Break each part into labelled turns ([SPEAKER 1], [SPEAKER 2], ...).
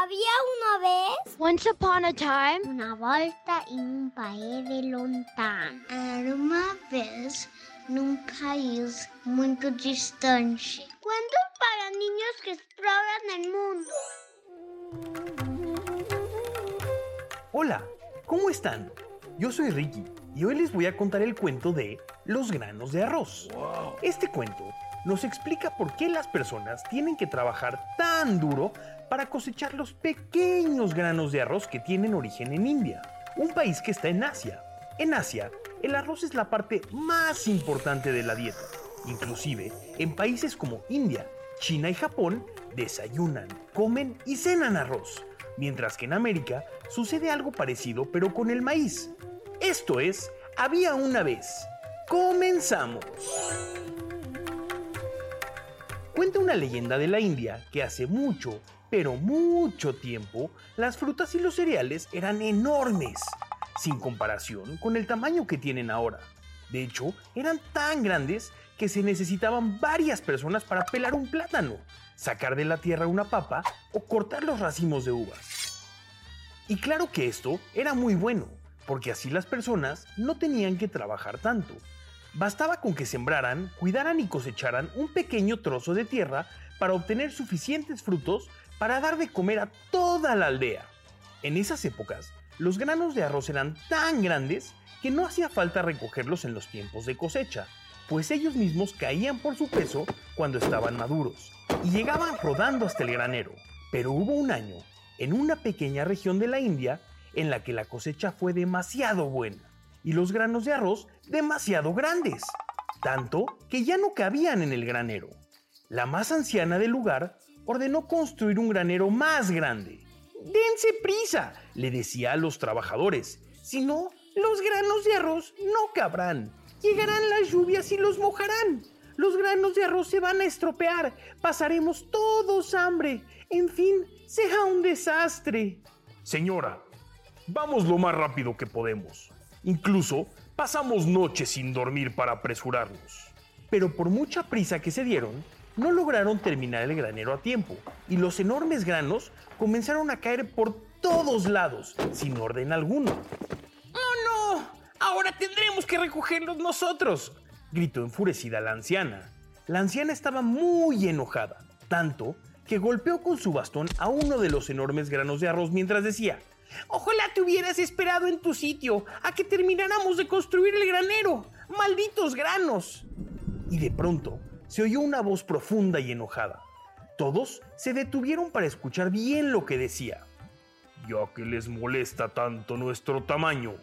[SPEAKER 1] Había una vez.
[SPEAKER 2] Once upon a time.
[SPEAKER 1] Una volta em um país lontano. Era uma vez num país muito distante. Cuentos para niños que exploran el mundo.
[SPEAKER 3] Hola, ¿cómo están? Yo soy Ricky y hoy les voy a contar el cuento de Los granos de arroz. Este cuento nos explica por qué las personas tienen que trabajar tan duro para cosechar los pequeños granos de arroz que tienen origen en India, un país que está en Asia. En Asia, el arroz es la parte más importante de la dieta. Inclusive, en países como India, China y Japón, desayunan, comen y cenan arroz, mientras que en América sucede algo parecido pero con el maíz. Esto es, había una vez. Comenzamos. Cuenta una leyenda de la India que hace mucho, pero mucho tiempo, las frutas y los cereales eran enormes, sin comparación con el tamaño que tienen ahora. De hecho, eran tan grandes que se necesitaban varias personas para pelar un plátano, sacar de la tierra una papa o cortar los racimos de uvas. Y claro que esto era muy bueno, porque así las personas no tenían que trabajar tanto, Bastaba con que sembraran, cuidaran y cosecharan un pequeño trozo de tierra para obtener suficientes frutos para dar de comer a toda la aldea. En esas épocas, los granos de arroz eran tan grandes que no hacía falta recogerlos en los tiempos de cosecha, pues ellos mismos caían por su peso cuando estaban maduros y llegaban rodando hasta el granero. Pero hubo un año, en una pequeña región de la India, en la que la cosecha fue demasiado buena y los granos de arroz demasiado grandes, tanto que ya no cabían en el granero. La más anciana del lugar ordenó construir un granero más grande. Dense prisa, le decía a los trabajadores, si no, los granos de arroz no cabrán. Llegarán las lluvias y los mojarán. Los granos de arroz se van a estropear. Pasaremos todos hambre. En fin, será un desastre. Señora, vamos lo más rápido que podemos. Incluso pasamos noches sin dormir para apresurarnos. Pero por mucha prisa que se dieron, no lograron terminar el granero a tiempo y los enormes granos comenzaron a caer por todos lados, sin orden alguno. ¡Oh no! Ahora tendremos que recogerlos nosotros, gritó enfurecida la anciana. La anciana estaba muy enojada, tanto que golpeó con su bastón a uno de los enormes granos de arroz mientras decía, Ojalá te hubieras esperado en tu sitio a que termináramos de construir el granero. ¡Malditos granos! Y de pronto se oyó una voz profunda y enojada. Todos se detuvieron para escuchar bien lo que decía. Ya que les molesta tanto nuestro tamaño,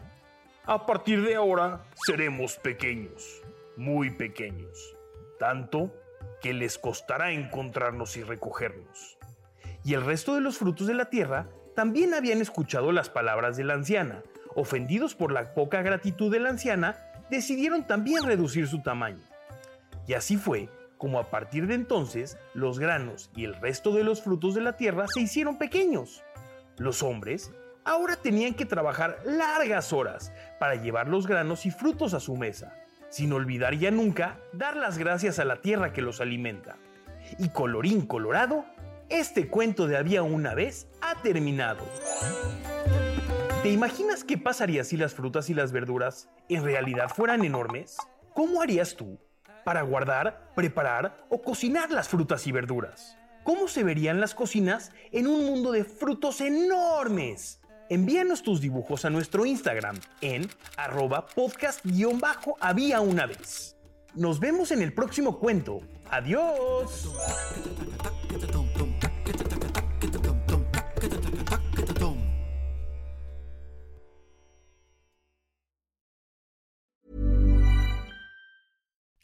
[SPEAKER 3] a partir de ahora seremos pequeños, muy pequeños, tanto que les costará encontrarnos y recogernos. Y el resto de los frutos de la tierra también habían escuchado las palabras de la anciana. Ofendidos por la poca gratitud de la anciana, decidieron también reducir su tamaño. Y así fue como a partir de entonces los granos y el resto de los frutos de la tierra se hicieron pequeños. Los hombres ahora tenían que trabajar largas horas para llevar los granos y frutos a su mesa, sin olvidar ya nunca dar las gracias a la tierra que los alimenta. Y colorín colorado, este cuento de había una vez ha terminado. ¿Te imaginas qué pasaría si las frutas y las verduras en realidad fueran enormes? ¿Cómo harías tú para guardar, preparar o cocinar las frutas y verduras? ¿Cómo se verían las cocinas en un mundo de frutos enormes? Envíanos tus dibujos a nuestro Instagram en arroba podcast-había una vez. Nos vemos en el próximo cuento. Adiós.